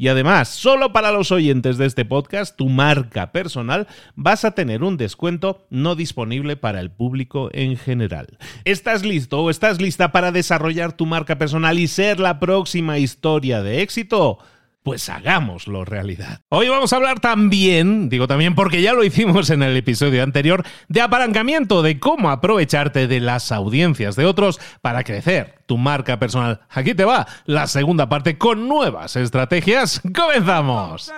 Y además, solo para los oyentes de este podcast, tu marca personal, vas a tener un descuento no disponible para el público en general. ¿Estás listo o estás lista para desarrollar tu marca personal y ser la próxima historia de éxito? Pues hagámoslo realidad. Hoy vamos a hablar también, digo también porque ya lo hicimos en el episodio anterior, de apalancamiento, de cómo aprovecharte de las audiencias de otros para crecer tu marca personal. Aquí te va la segunda parte con nuevas estrategias. ¡Comenzamos!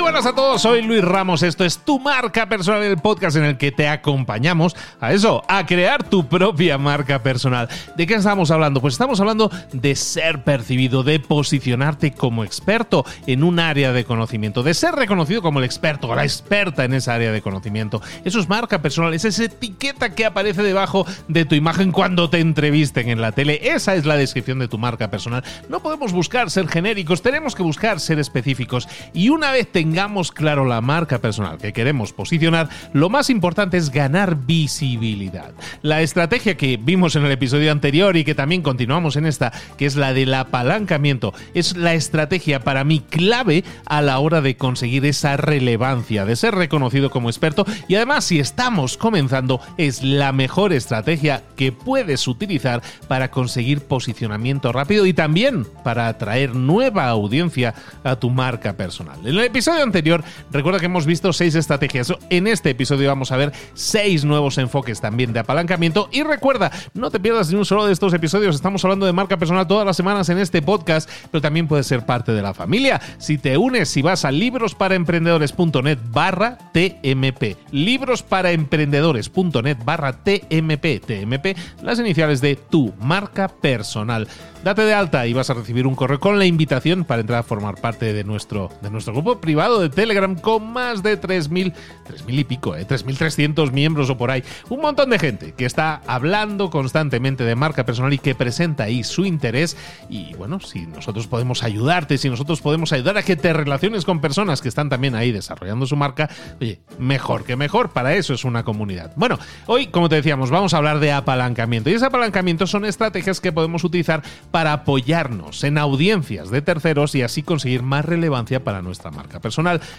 Muy buenas a todos, soy Luis Ramos, esto es Tu Marca Personal, el podcast en el que te acompañamos a eso, a crear tu propia marca personal. ¿De qué estamos hablando? Pues estamos hablando de ser percibido, de posicionarte como experto en un área de conocimiento, de ser reconocido como el experto o la experta en esa área de conocimiento. Eso es marca personal, es esa etiqueta que aparece debajo de tu imagen cuando te entrevisten en la tele. Esa es la descripción de tu marca personal. No podemos buscar ser genéricos, tenemos que buscar ser específicos. Y una vez te tengamos claro la marca personal que queremos posicionar, lo más importante es ganar visibilidad. La estrategia que vimos en el episodio anterior y que también continuamos en esta, que es la del apalancamiento, es la estrategia para mí clave a la hora de conseguir esa relevancia, de ser reconocido como experto y además si estamos comenzando es la mejor estrategia que puedes utilizar para conseguir posicionamiento rápido y también para atraer nueva audiencia a tu marca personal. En el episodio anterior, recuerda que hemos visto seis estrategias. En este episodio vamos a ver seis nuevos enfoques también de apalancamiento. Y recuerda, no te pierdas ni un solo de estos episodios. Estamos hablando de marca personal todas las semanas en este podcast, pero también puedes ser parte de la familia. Si te unes, si vas a librosparaemprendedores.net barra TMP. Librosparaemprendedores.net barra TMP. TMP, las iniciales de tu marca personal. Date de alta y vas a recibir un correo con la invitación para entrar a formar parte de nuestro, de nuestro grupo privado de Telegram con más de 3.000, 3.000 y pico, eh, 3.300 miembros o por ahí. Un montón de gente que está hablando constantemente de marca personal y que presenta ahí su interés. Y bueno, si nosotros podemos ayudarte, si nosotros podemos ayudar a que te relaciones con personas que están también ahí desarrollando su marca, oye, mejor que mejor, para eso es una comunidad. Bueno, hoy, como te decíamos, vamos a hablar de apalancamiento. Y ese apalancamiento son estrategias que podemos utilizar para apoyarnos en audiencias de terceros y así conseguir más relevancia para nuestra marca personal.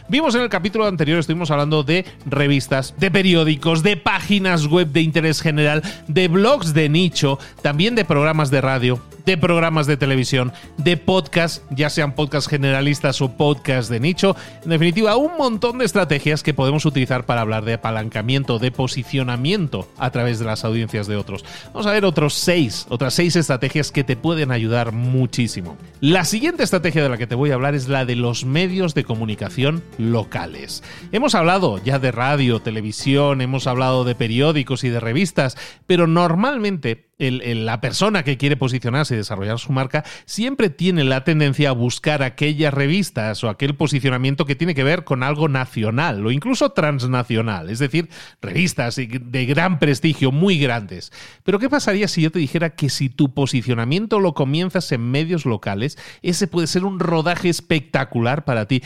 Vimos en el capítulo anterior, estuvimos hablando de revistas, de periódicos, de páginas web de interés general, de blogs de nicho, también de programas de radio, de programas de televisión, de podcast, ya sean podcast generalistas o podcast de nicho. En definitiva, un montón de estrategias que podemos utilizar para hablar de apalancamiento, de posicionamiento a través de las audiencias de otros. Vamos a ver otros seis, otras seis estrategias que te pueden ayudar muchísimo. La siguiente estrategia de la que te voy a hablar es la de los medios de comunicación locales. Hemos hablado ya de radio, televisión, hemos hablado de periódicos y de revistas, pero normalmente la persona que quiere posicionarse y desarrollar su marca siempre tiene la tendencia a buscar aquellas revistas o aquel posicionamiento que tiene que ver con algo nacional o incluso transnacional, es decir, revistas de gran prestigio, muy grandes. Pero ¿qué pasaría si yo te dijera que si tu posicionamiento lo comienzas en medios locales, ese puede ser un rodaje espectacular para ti?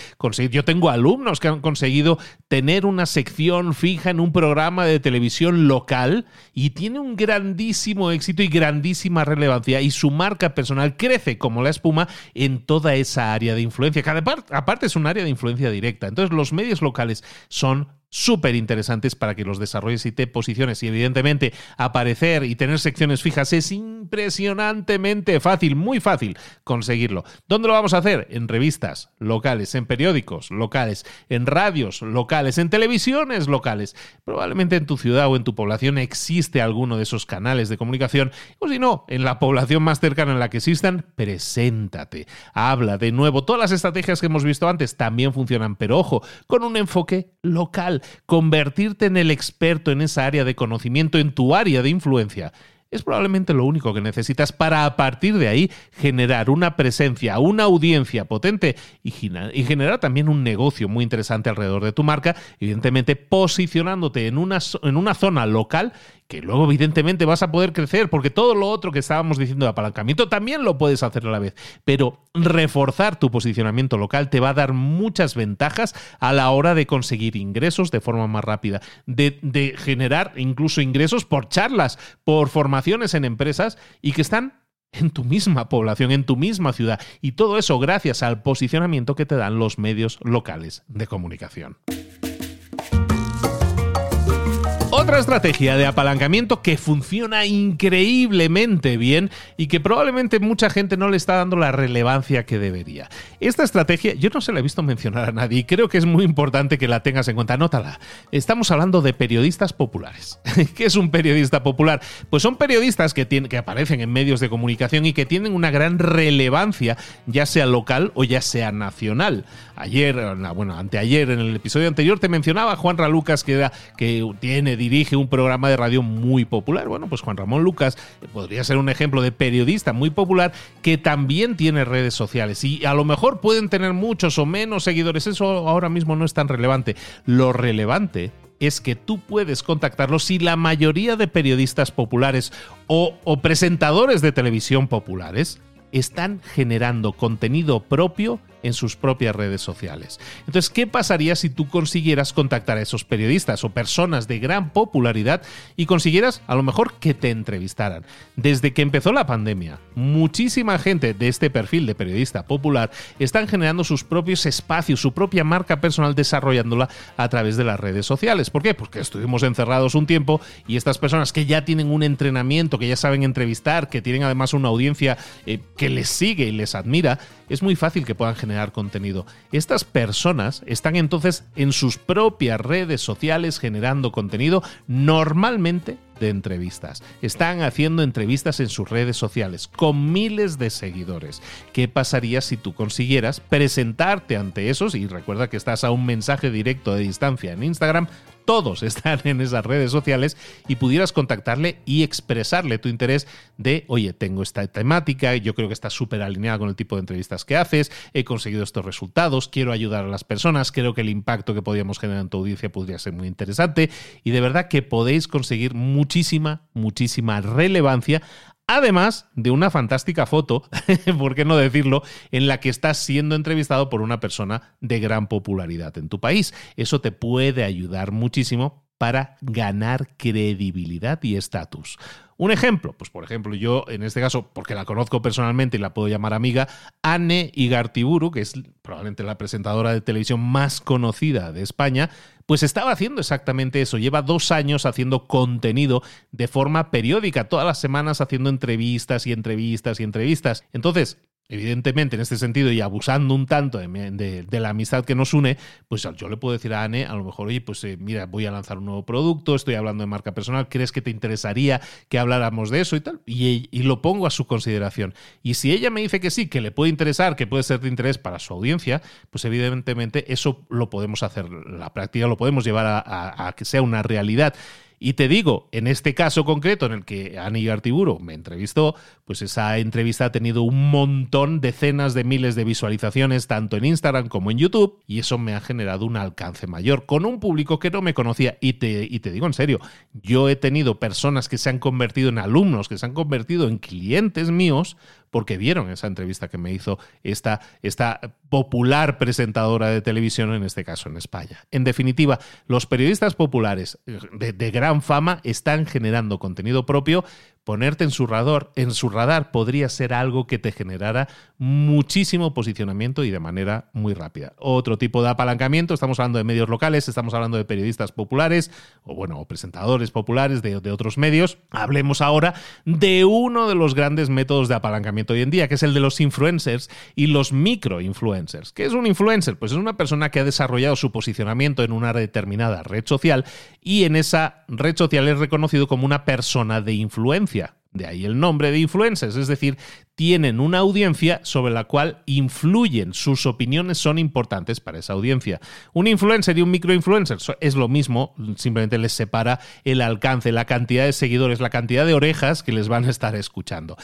Yo tengo alumnos que han conseguido tener una sección fija en un programa de televisión local y tiene un grandísimo éxito y grandísima relevancia y su marca personal crece como la espuma en toda esa área de influencia, que aparte es un área de influencia directa. Entonces los medios locales son súper interesantes para que los desarrolles y te posiciones y evidentemente aparecer y tener secciones fijas es impresionantemente fácil, muy fácil conseguirlo. ¿Dónde lo vamos a hacer? En revistas locales, en periódicos locales, en radios locales, en televisiones locales. Probablemente en tu ciudad o en tu población existe alguno de esos canales de comunicación o si no, en la población más cercana en la que existan, preséntate, habla de nuevo. Todas las estrategias que hemos visto antes también funcionan, pero ojo, con un enfoque local convertirte en el experto en esa área de conocimiento, en tu área de influencia, es probablemente lo único que necesitas para a partir de ahí generar una presencia, una audiencia potente y, generar también un negocio muy interesante alrededor de tu marca, evidentemente posicionándote en una, en una zona local que luego evidentemente vas a poder crecer, porque todo lo otro que estábamos diciendo de apalancamiento también lo puedes hacer a la vez, pero reforzar tu posicionamiento local te va a dar muchas ventajas a la hora de conseguir ingresos de forma más rápida, de, de generar incluso ingresos por charlas, por formaciones en empresas y que están en tu misma población, en tu misma ciudad, y todo eso gracias al posicionamiento que te dan los medios locales de comunicación. Otra estrategia de apalancamiento que funciona increíblemente bien y que probablemente mucha gente no le está dando la relevancia que debería. Esta estrategia yo no se la he visto mencionar a nadie y creo que es muy importante que la tengas en cuenta. Anótala. Estamos hablando de periodistas populares. ¿Qué es un periodista popular? Pues son periodistas que, tienen, que aparecen en medios de comunicación y que tienen una gran relevancia, ya sea local o ya sea nacional. Ayer, bueno, anteayer, en el episodio anterior te mencionaba Juan Ralucas que, que tiene dirige un programa de radio muy popular. Bueno, pues Juan Ramón Lucas podría ser un ejemplo de periodista muy popular que también tiene redes sociales y a lo mejor pueden tener muchos o menos seguidores. Eso ahora mismo no es tan relevante. Lo relevante es que tú puedes contactarlo si la mayoría de periodistas populares o presentadores de televisión populares están generando contenido propio en sus propias redes sociales. Entonces, ¿qué pasaría si tú consiguieras contactar a esos periodistas o personas de gran popularidad y consiguieras a lo mejor que te entrevistaran? Desde que empezó la pandemia, muchísima gente de este perfil de periodista popular están generando sus propios espacios, su propia marca personal, desarrollándola a través de las redes sociales. ¿Por qué? Porque estuvimos encerrados un tiempo y estas personas que ya tienen un entrenamiento, que ya saben entrevistar, que tienen además una audiencia eh, que les sigue y les admira, es muy fácil que puedan generar contenido. Estas personas están entonces en sus propias redes sociales generando contenido normalmente de entrevistas. Están haciendo entrevistas en sus redes sociales con miles de seguidores. ¿Qué pasaría si tú consiguieras presentarte ante esos? Y recuerda que estás a un mensaje directo de distancia en Instagram todos están en esas redes sociales y pudieras contactarle y expresarle tu interés de, oye, tengo esta temática, yo creo que está súper alineada con el tipo de entrevistas que haces, he conseguido estos resultados, quiero ayudar a las personas, creo que el impacto que podríamos generar en tu audiencia podría ser muy interesante y de verdad que podéis conseguir muchísima, muchísima relevancia Además de una fantástica foto, por qué no decirlo, en la que estás siendo entrevistado por una persona de gran popularidad en tu país. Eso te puede ayudar muchísimo para ganar credibilidad y estatus. Un ejemplo, pues por ejemplo, yo en este caso, porque la conozco personalmente y la puedo llamar amiga, Anne Igartiburu, que es probablemente la presentadora de televisión más conocida de España, pues estaba haciendo exactamente eso. Lleva dos años haciendo contenido de forma periódica, todas las semanas haciendo entrevistas y entrevistas y entrevistas. Entonces, Evidentemente, en este sentido, y abusando un tanto de, la amistad que nos une, pues yo le puedo decir a Anne, a lo mejor, oye, pues eh, mira, voy a lanzar un nuevo producto, estoy hablando de marca personal, ¿crees que te interesaría que habláramos de eso y tal? Y, y, lo pongo a su consideración. Y si ella me dice que sí, que le puede interesar, que puede ser de interés para su audiencia, pues evidentemente eso lo podemos hacer, la práctica lo podemos llevar a que sea una realidad. Y te digo, en este caso concreto en el que Ani Artiburo me entrevistó, pues esa entrevista ha tenido un montón, decenas de miles de visualizaciones, tanto en Instagram como en YouTube, y eso me ha generado un alcance mayor con un público que no me conocía. Y te, y te digo en serio, yo he tenido personas que se han convertido en alumnos, que se han convertido en clientes míos, porque vieron esa entrevista que me hizo esta, esta popular presentadora de televisión, en este caso en España. En definitiva, los periodistas populares de, de gran fama están generando contenido propio ponerte en su radar, en su radar podría ser algo que te generara muchísimo posicionamiento y de manera muy rápida. Otro tipo de apalancamiento, estamos hablando de medios locales, estamos hablando de periodistas populares o bueno, presentadores populares de, de otros medios. Hablemos ahora de uno de los grandes métodos de apalancamiento hoy en día, que es el de los influencers y los microinfluencers. ¿Qué es un influencer? Pues es una persona que ha desarrollado su posicionamiento en una determinada red social y en esa red social es reconocido como una persona de influencia. De ahí el nombre de influencers, es decir, tienen una audiencia sobre la cual influyen, sus opiniones son importantes para esa audiencia. Un influencer y un microinfluencer es lo mismo, simplemente les separa el alcance, la cantidad de seguidores, la cantidad de orejas que les van a estar escuchando.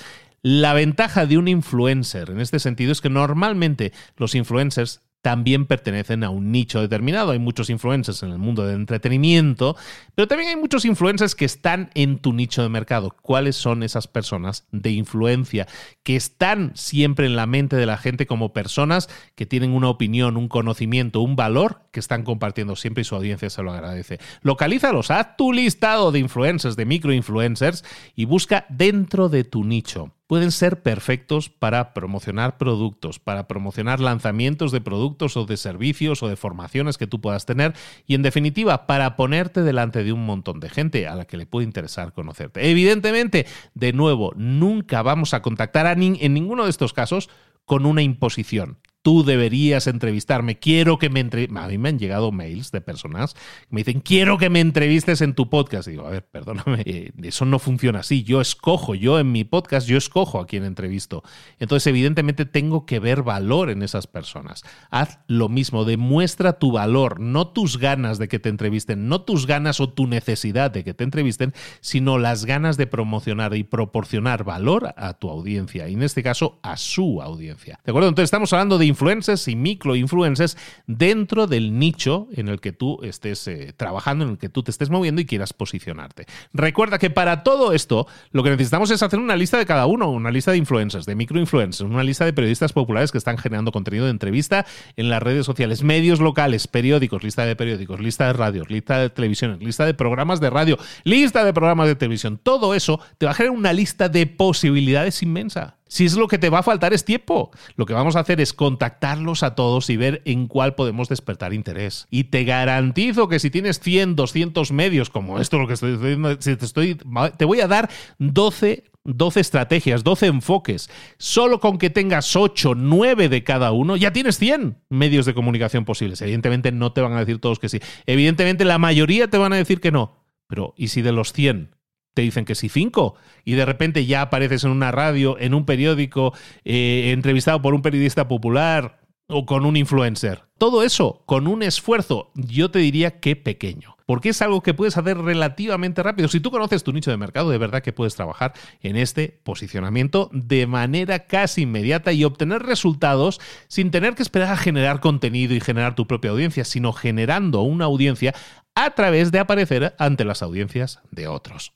La ventaja de un influencer en este sentido es que normalmente los influencers también pertenecen a un nicho determinado. Hay muchos influencers en el mundo del entretenimiento, pero también hay muchos influencers que están en tu nicho de mercado. ¿Cuáles son esas personas de influencia que están siempre en la mente de la gente como personas que tienen una opinión, un conocimiento, un valor que están compartiendo siempre y su audiencia se lo agradece? Localízalos, haz tu listado de influencers, de microinfluencers y busca dentro de tu nicho pueden ser perfectos para promocionar productos, para promocionar lanzamientos de productos o de servicios o de formaciones que tú puedas tener y en definitiva para ponerte delante de un montón de gente a la que le puede interesar conocerte. Evidentemente, de nuevo, nunca vamos a contactar a en ninguno de estos casos con una imposición tú deberías entrevistarme, quiero que me entrevistes. A mí me han llegado mails de personas que me dicen, quiero que me entrevistes en tu podcast. Y digo, a ver, perdóname, eh, eso no funciona así. Yo escojo, yo en mi podcast, yo escojo a quien entrevisto. Entonces, evidentemente, tengo que ver valor en esas personas. Haz lo mismo, demuestra tu valor, no tus ganas de que te entrevisten, no tus ganas o tu necesidad de que te entrevisten, sino las ganas de promocionar y proporcionar valor a tu audiencia, y en este caso a su audiencia. ¿De acuerdo? Entonces, estamos hablando de influencers y microinfluencers dentro del nicho en el que tú estés eh, trabajando, en el que tú te estés moviendo y quieras posicionarte. Recuerda que para todo esto lo que necesitamos es hacer una lista de cada uno, una lista de influencers, de microinfluencers, una lista de periodistas populares que están generando contenido de entrevista en las redes sociales, medios locales, periódicos, lista de periódicos, lista de radios, lista de televisión, lista de programas de radio, lista de programas de televisión. Todo eso te va a generar una lista de posibilidades inmensa. Si es lo que te va a faltar es tiempo. Lo que vamos a hacer es contactarlos a todos y ver en cuál podemos despertar interés. Y te garantizo que si tienes 100, 200 medios como esto, lo que estoy diciendo, te, estoy, te voy a dar 12 12 estrategias, 12 enfoques. Solo con que tengas 8, 9 de cada uno, ya tienes 100 medios de comunicación posibles. Evidentemente no te van a decir todos que sí. Evidentemente la mayoría te van a decir que no. Pero ¿y si de los 100 te dicen que sí cinco y de repente ya apareces en una radio, en un periódico, eh, entrevistado por un periodista popular o con un influencer. Todo eso con un esfuerzo, yo te diría que pequeño, porque es algo que puedes hacer relativamente rápido. Si tú conoces tu nicho de mercado, de verdad que puedes trabajar en este posicionamiento de manera casi inmediata y obtener resultados sin tener que esperar a generar contenido y generar tu propia audiencia, sino generando una audiencia a través de aparecer ante las audiencias de otros.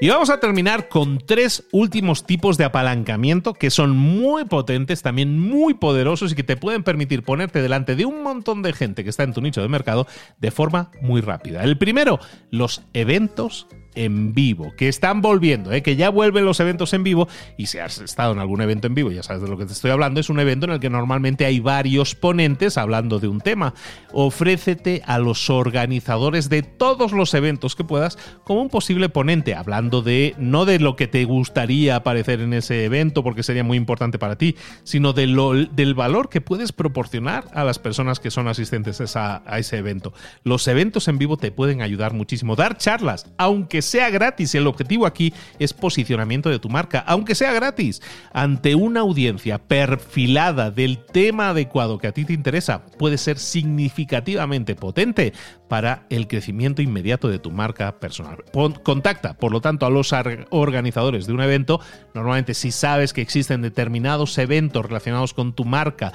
Y vamos a terminar con tres últimos tipos de apalancamiento que son muy potentes, también muy poderosos y que te pueden permitir ponerte delante de un montón de gente que está en tu nicho de mercado de forma muy rápida. El primero, los eventos en vivo, que están volviendo, ¿eh? que ya vuelven los eventos en vivo y si has estado en algún evento en vivo, ya sabes de lo que te estoy hablando, es un evento en el que normalmente hay varios ponentes hablando de un tema. Ofrécete a los organizadores de todos los eventos que puedas como un posible ponente, hablando de no de lo que te gustaría aparecer en ese evento porque sería muy importante para ti, sino de lo, del valor que puedes proporcionar a las personas que son asistentes a, a ese evento. Los eventos en vivo te pueden ayudar muchísimo. Dar charlas, aunque sea gratis. El objetivo aquí es posicionamiento de tu marca, aunque sea gratis, ante una audiencia perfilada del tema adecuado que a ti te interesa, puede ser significativamente potente para el crecimiento inmediato de tu marca personal. Contacta, por lo tanto, a los organizadores de un evento. Normalmente, si sabes que existen determinados eventos relacionados con tu marca,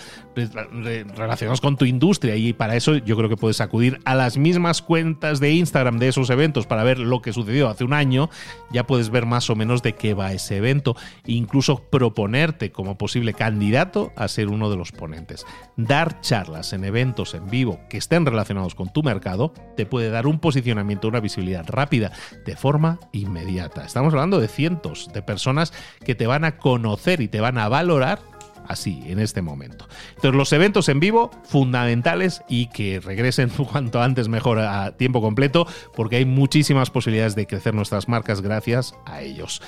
relacionados con tu industria, y para eso yo creo que puedes acudir a las mismas cuentas de Instagram de esos eventos para ver lo que sucedió hace un año, ya puedes ver más o menos de qué va ese evento incluso proponerte como posible candidato a ser uno de los ponentes. Dar charlas en eventos en vivo que estén relacionados con tu mercado te puede dar un posicionamiento, una visibilidad rápida de forma inmediata. Estamos hablando de cientos de personas que te van a conocer y te van a valorar así, en este momento. Entonces, los eventos en vivo, fundamentales y que regresen cuanto antes mejor a tiempo completo, porque hay muchísimas posibilidades de crecer nuestras marcas gracias a ellos.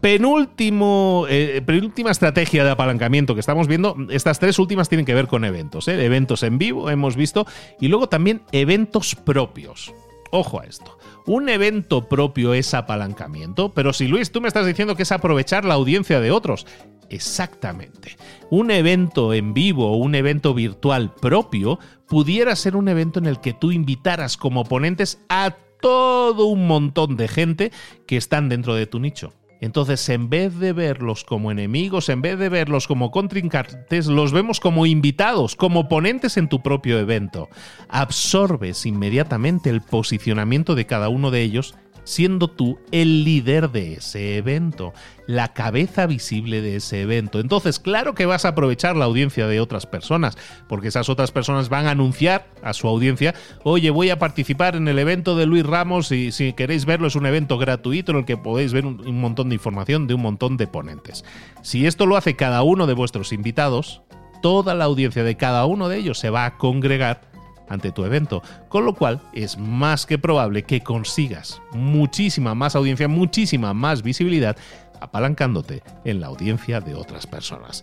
Penúltimo, eh, penúltima estrategia de apalancamiento que estamos viendo, estas tres últimas tienen que ver con eventos, ¿eh? eventos en vivo hemos visto y luego también eventos propios. Ojo a esto. Un evento propio es apalancamiento, pero si Luis, tú me estás diciendo que es aprovechar la audiencia de otros. Exactamente. Un evento en vivo o un evento virtual propio pudiera ser un evento en el que tú invitaras como ponentes a todo un montón de gente que están dentro de tu nicho. Entonces, en vez de verlos como enemigos, en vez de verlos como contrincantes, los vemos como invitados, como ponentes en tu propio evento. Absorbes inmediatamente el posicionamiento de cada uno de ellos siendo tú el líder de ese evento, la cabeza visible de ese evento. Entonces, claro que vas a aprovechar la audiencia de otras personas, porque esas otras personas van a anunciar a su audiencia, oye, voy a participar en el evento de Luis Ramos y si queréis verlo es un evento gratuito en el que podéis ver un, montón de información de un montón de ponentes. Si esto lo hace cada uno de vuestros invitados, toda la audiencia de cada uno de ellos se va a congregar ante tu evento, con lo cual es más que probable que consigas muchísima más audiencia, muchísima más visibilidad, apalancándote en la audiencia de otras personas.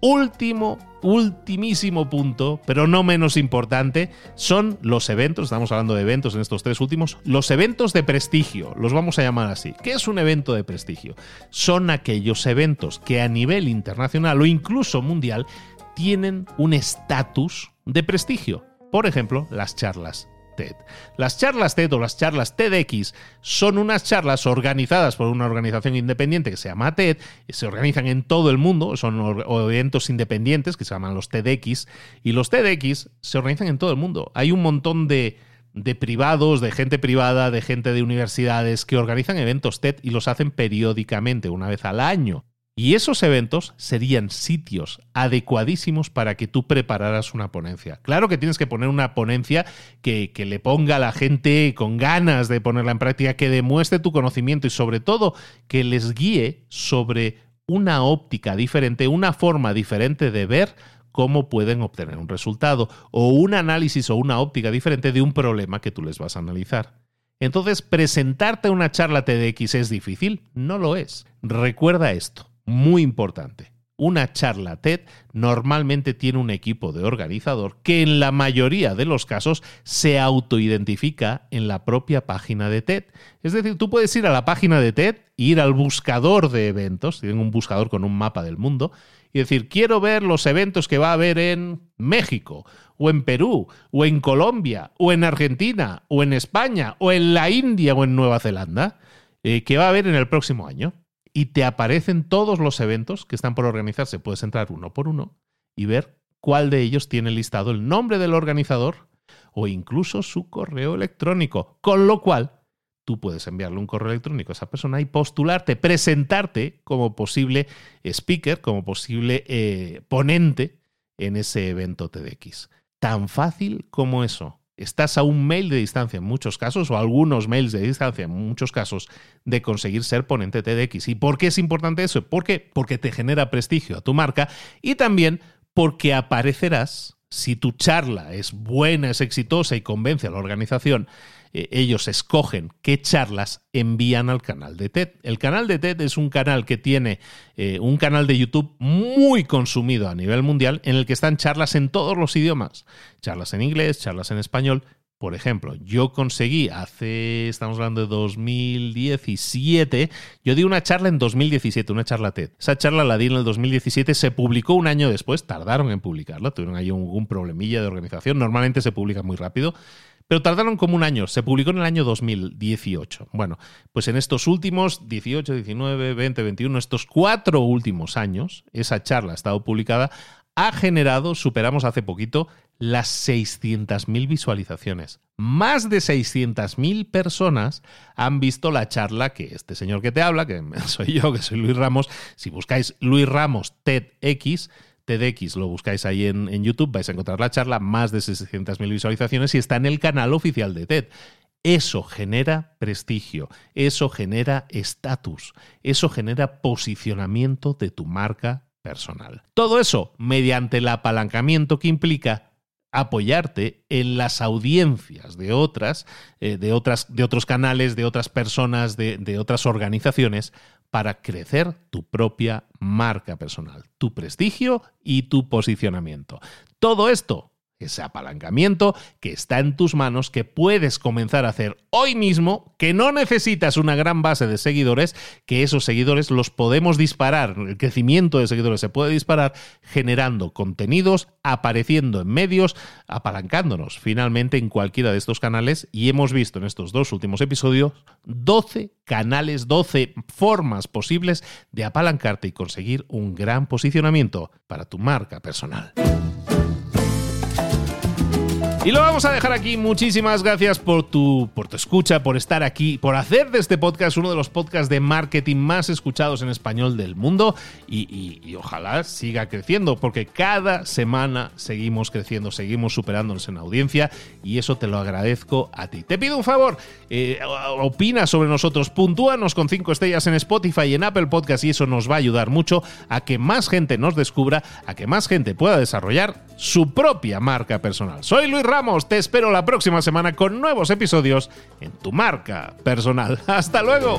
Último, ultimísimo punto, pero no menos importante, son los eventos, estamos hablando de eventos en estos tres últimos, los eventos de prestigio, los vamos a llamar así. ¿Qué es un evento de prestigio? Son aquellos eventos que a nivel internacional o incluso mundial tienen un estatus de prestigio por ejemplo, las charlas TED. Las charlas TED o las charlas TEDx son unas charlas organizadas por una organización independiente que se llama TED, se organizan en todo el mundo, son eventos independientes que se llaman los TEDx, y los TEDx se organizan en todo el mundo. Hay un montón de, de privados, de gente privada, de gente de universidades que organizan eventos TED y los hacen periódicamente, una vez al año. Y esos eventos serían sitios adecuadísimos para que tú prepararas una ponencia. Claro que tienes que poner una ponencia que, le ponga a la gente con ganas de ponerla en práctica, que demuestre tu conocimiento y sobre todo que les guíe sobre una óptica diferente, una forma diferente de ver cómo pueden obtener un resultado o un análisis o una óptica diferente de un problema que tú les vas a analizar. Entonces, ¿presentarte una charla TEDx es difícil? No lo es. Recuerda esto muy importante. Una charla TED normalmente tiene un equipo de organizador que en la mayoría de los casos se autoidentifica en la propia página de TED. Es decir, tú puedes ir a la página de TED, ir al buscador de eventos, tienen un buscador con un mapa del mundo, y decir, quiero ver los eventos que va a haber en México, o en Perú, o en Colombia, o en Argentina, o en España, o en la India, o en Nueva Zelanda, eh, que va a haber en el próximo año y te aparecen todos los eventos que están por organizarse. Puedes entrar uno por uno y ver cuál de ellos tiene listado el nombre del organizador o incluso su correo electrónico. Con lo cual, tú puedes enviarle un correo electrónico a esa persona y postularte, presentarte como posible speaker, como posible eh, ponente en ese evento TEDx. Tan fácil como eso estás a un mail de distancia en muchos casos, o algunos mails de distancia en muchos casos, de conseguir ser ponente TEDx. ¿Y por qué es importante eso? ¿Por qué? Porque te genera prestigio a tu marca y también porque aparecerás, si tu charla es buena, es exitosa y convence a la organización, eh, ellos escogen qué charlas envían al canal de TED. El canal de TED es un canal que tiene eh, un canal de YouTube muy consumido a nivel mundial en el que están charlas en todos los idiomas. Charlas en inglés, charlas en español. Por ejemplo, yo conseguí hace, estamos hablando de 2017, yo di una charla en 2017, una charla TED. Esa charla la di en el 2017, se publicó un año después, tardaron en publicarla, tuvieron ahí un problemilla de organización, normalmente se publica muy rápido. Pero tardaron como un año, se publicó en el año 2018. Bueno, pues en estos últimos 18, 19, 20, 21, estos cuatro últimos años, esa charla ha estado publicada, ha generado, superamos hace poquito, las 600.000 visualizaciones. Más de 600.000 personas han visto la charla que este señor que te habla, que soy yo, que soy Luis Ramos, si buscáis Luis Ramos TEDx, TEDx, lo buscáis ahí en, YouTube, vais a encontrar la charla, más de 600.000 visualizaciones y está en el canal oficial de TED. Eso genera prestigio, eso genera estatus, eso genera posicionamiento de tu marca personal. Todo eso mediante el apalancamiento que implica apoyarte en las audiencias de otras, eh, de otras, de otros canales, de otras personas, de otras organizaciones, para crecer tu propia marca personal, tu prestigio y tu posicionamiento. Todo esto ese apalancamiento que está en tus manos, que puedes comenzar a hacer hoy mismo, que no necesitas una gran base de seguidores, que esos seguidores los podemos disparar, el crecimiento de seguidores se puede disparar generando contenidos, apareciendo en medios, apalancándonos finalmente en cualquiera de estos canales y hemos visto en estos dos últimos episodios 12 canales, 12 formas posibles de apalancarte y conseguir un gran posicionamiento para tu marca personal. Y lo vamos a dejar aquí. Muchísimas gracias por tu, por tu escucha, por estar aquí, por hacer de este podcast uno de los podcasts de marketing más escuchados en español del mundo. Y, ojalá siga creciendo, porque cada semana seguimos creciendo, seguimos superándonos en audiencia. Y eso te lo agradezco a ti. Te pido un favor, eh, opina sobre nosotros, puntúanos con cinco estrellas en Spotify y en Apple Podcast. Y eso nos va a ayudar mucho a que más gente nos descubra, a que más gente pueda desarrollar su propia marca personal. Soy Luis Te espero la próxima semana con nuevos episodios en tu marca personal. Hasta luego.